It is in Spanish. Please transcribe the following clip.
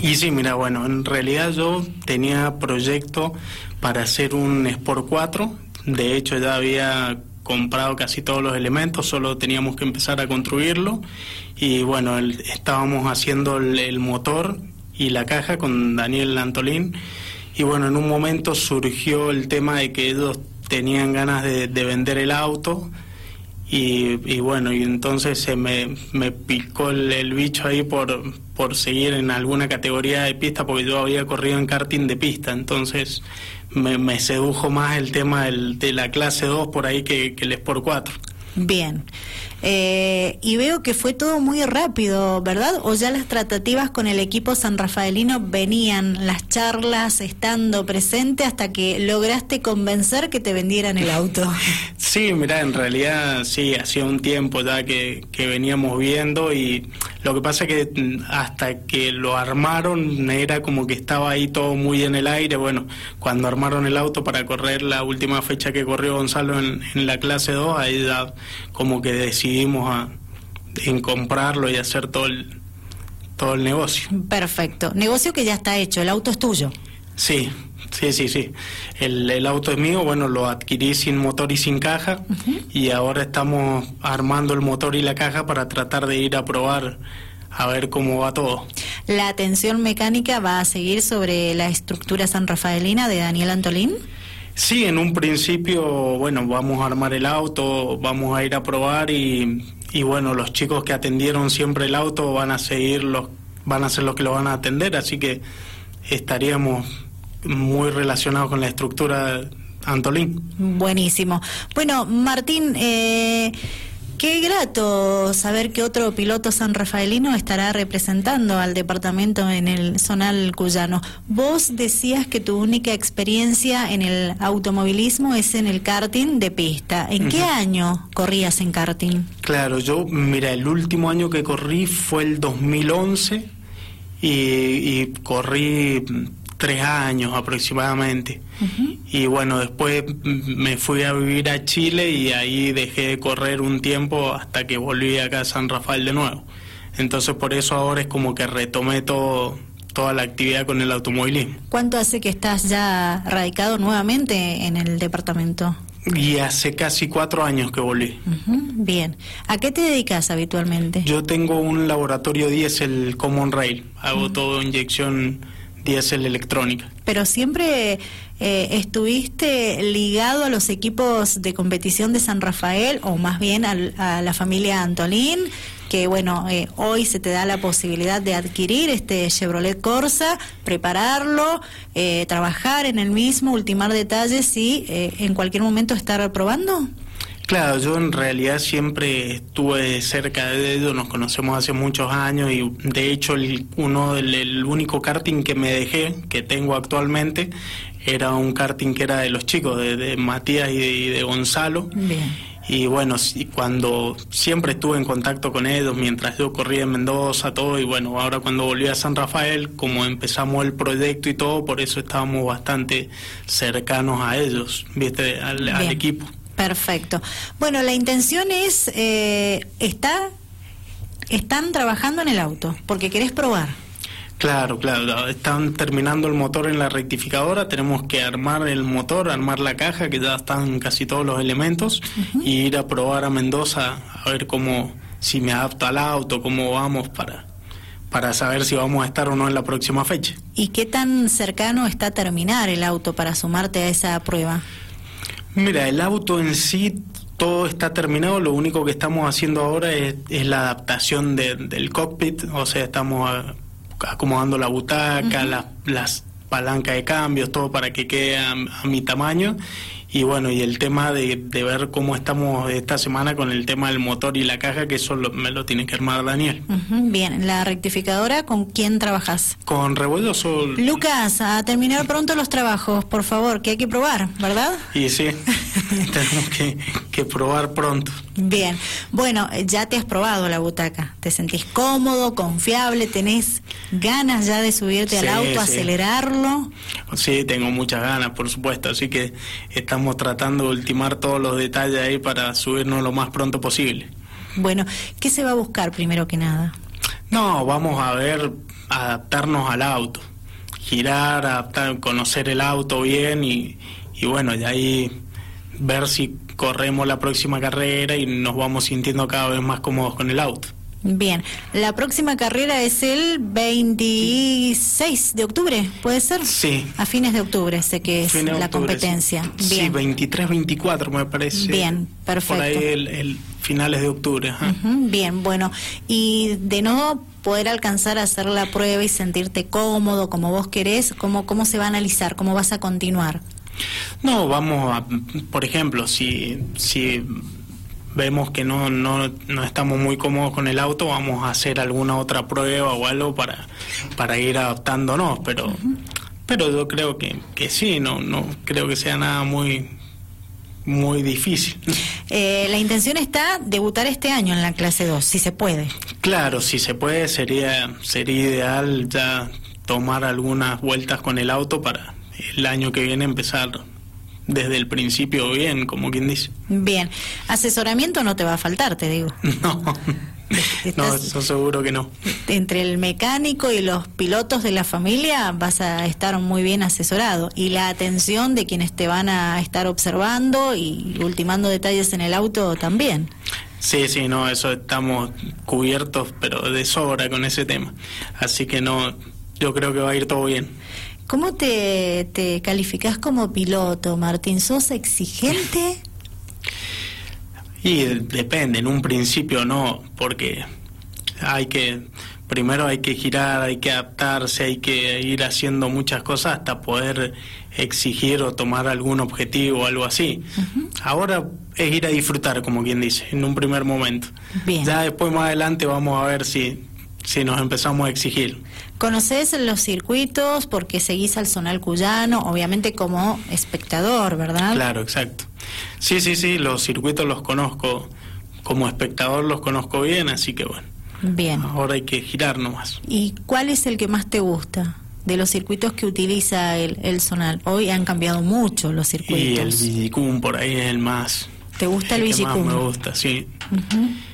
Y sí, mira, bueno, en realidad yo tenía proyecto para hacer un Sport 4, de hecho ya había comprado casi todos los elementos, solo teníamos que empezar a construirlo. Y bueno, estábamos haciendo el, motor y la caja con Daniel Antolín. Y bueno, en un momento surgió el tema de que ellos tenían ganas de, vender el auto y, bueno, y entonces se me, me picó el, bicho ahí por, por seguir en alguna categoría de pista porque yo había corrido en karting de pista, entonces me, sedujo más el tema de la clase 2 por ahí que, que el Sport 4. Bien. Eh, y veo que fue todo muy rápido, ¿verdad? ¿O ya las tratativas con el equipo san rafaelino venían, las charlas estando presente hasta que lograste convencer que te vendieran el auto? Sí, mira, en realidad sí, hacía un tiempo ya que, que veníamos viendo y lo que pasa es que hasta que lo armaron era como que estaba ahí todo muy en el aire. Bueno, cuando armaron el auto para correr la última fecha que corrió Gonzalo en, en la clase 2, ahí ya como que decidimos a, en comprarlo y hacer todo el, todo el negocio. Perfecto. Negocio que ya está hecho, el auto es tuyo. Sí, sí, sí, sí. El, el auto es mío, bueno, lo adquirí sin motor y sin caja y ahora estamos armando el motor y la caja para tratar de ir a probar a ver cómo va todo. ¿La atención mecánica va a seguir sobre la estructura san rafaelina de Daniel Antolín? Sí, en un principio, bueno, vamos a armar el auto, vamos a ir a probar y, y bueno, los chicos que atendieron siempre el auto van a seguir los, van a ser los que lo van a atender, así que estaríamos muy relacionados con la estructura Antolín. Buenísimo. Bueno, Martín, eh, Qué grato saber que otro piloto san rafaelino estará representando al departamento en el zonal cuyano. Vos decías que tu única experiencia en el automovilismo es en el karting de pista. ¿En qué año corrías en karting? Claro, yo, mira, el último año que corrí fue el 2011 y, y corrí tres años aproximadamente. Y bueno, después me fui a vivir a Chile y ahí dejé de correr un tiempo hasta que volví acá a San Rafael de nuevo. Entonces por eso ahora es como que retomé todo, toda la actividad con el automovilismo. ¿Cuánto hace que estás ya radicado nuevamente en el departamento? Y hace casi cuatro años que volví. Bien. ¿A qué te dedicas habitualmente? Yo tengo un laboratorio diésel Common Rail. Hago todo inyección diésel electrónica. Pero siempre eh, estuviste ligado a los equipos de competición de San Rafael o más bien a la familia Antolín, que bueno, eh, hoy se te da la posibilidad de adquirir este Chevrolet Corsa, prepararlo, eh, trabajar en el mismo, ultimar detalles y en cualquier momento estar probando. Claro, yo en realidad siempre estuve cerca de ellos, nos conocemos hace muchos años y de hecho el, uno del único karting que me dejé, que tengo actualmente, era un karting que era de los chicos, de, Matías y de, Gonzalo. Y bueno, cuando siempre estuve en contacto con ellos mientras yo corría en Mendoza, todo, y bueno, ahora cuando volví a San Rafael, como empezamos el proyecto y todo, por eso estábamos bastante cercanos a ellos, viste, al equipo. Perfecto. Bueno, la intención es, eh, está, están trabajando en el auto, porque querés probar. Claro, claro, están terminando el motor en la rectificadora, tenemos que armar el motor, armar la caja, que ya están casi todos los elementos, y ir a probar a Mendoza a ver cómo, si me adapto al auto, cómo vamos para, para saber si vamos a estar o no en la próxima fecha. ¿Y qué tan cercano está terminar el auto para sumarte a esa prueba? Mira, el auto en sí todo está terminado, lo único que estamos haciendo ahora es, la adaptación del cockpit, o sea, estamos acomodando la butaca, las palancas de cambios, todo para que quede a mi tamaño y bueno, y el tema de, de, ver cómo estamos esta semana con el tema del motor y la caja, que eso me lo tiene que armar Daniel. bien, la rectificadora, ¿con quién trabajas? Con Revuelto Sol. Lucas, a terminar pronto los trabajos, por favor, que hay que probar, ¿verdad? Y sí, tenemos que, que probar pronto. Bien, bueno, ya te has probado la butaca, te sentís cómodo, confiable, tenés ganas ya de subirte al auto, acelerarlo. Sí, tengo muchas ganas, por supuesto, así que estamos tratando de ultimar todos los detalles ahí para subirnos lo más pronto posible. Bueno, ¿qué se va a buscar primero que nada? No, vamos a ver adaptarnos al auto, girar, adaptar, conocer el auto bien y, y bueno, de ahí ver si corremos la próxima carrera y nos vamos sintiendo cada vez más cómodos con el auto. Bien, la próxima carrera es el 26 de octubre, ¿puede ser? Sí. A fines de octubre, sé que es la competencia. Sí, Bien. 23, 24 me parece. Bien, perfecto. Por ahí el, finales de octubre. bien, bueno, y de no poder alcanzar a hacer la prueba y sentirte cómodo como vos querés, ¿cómo, cómo se va a analizar? ¿Cómo vas a continuar? No, vamos a, por ejemplo, si, si vemos que no, no, no estamos muy cómodos con el auto, vamos a hacer alguna otra prueba o algo para, para ir adaptándonos, pero, pero yo creo que, que sí, no, no creo que sea nada muy muy difícil. Eh, la intención está debutar este año en la clase 2, si se puede. Claro, si se puede, sería, sería ideal ya tomar algunas vueltas con el auto para el año que viene empezar desde el principio bien, como quien dice. Bien, asesoramiento no te va a faltar, te digo. No. no, eso seguro que no. Entre el mecánico y los pilotos de la familia vas a estar muy bien asesorado y la atención de quienes te van a estar observando y ultimando detalles en el auto también. Sí, sí, no, eso estamos cubiertos, pero de sobra con ese tema. Así que no, yo creo que va a ir todo bien. ¿Cómo te, te calificas como piloto, Martín? ¿Sos exigente? Y depende, en un principio no, porque hay que, primero hay que girar, hay que adaptarse, hay que ir haciendo muchas cosas hasta poder exigir o tomar algún objetivo o algo así. Ahora es ir a disfrutar, como quien dice, en un primer momento. Ya después más adelante vamos a ver si, si nos empezamos a exigir. Conoces los circuitos porque seguís al Zonal Cuyano, obviamente como espectador, ¿verdad? Claro, exacto. Sí, sí, sí, los circuitos los conozco, como espectador los conozco bien, así que bueno. Bien. Ahora hay que girar nomás. ¿Y cuál es el que más te gusta? de los circuitos que utiliza el, el Zonal. Hoy han cambiado mucho los circuitos. Y el Villicum por ahí es el más. ¿Te gusta el, el me gusta, sí.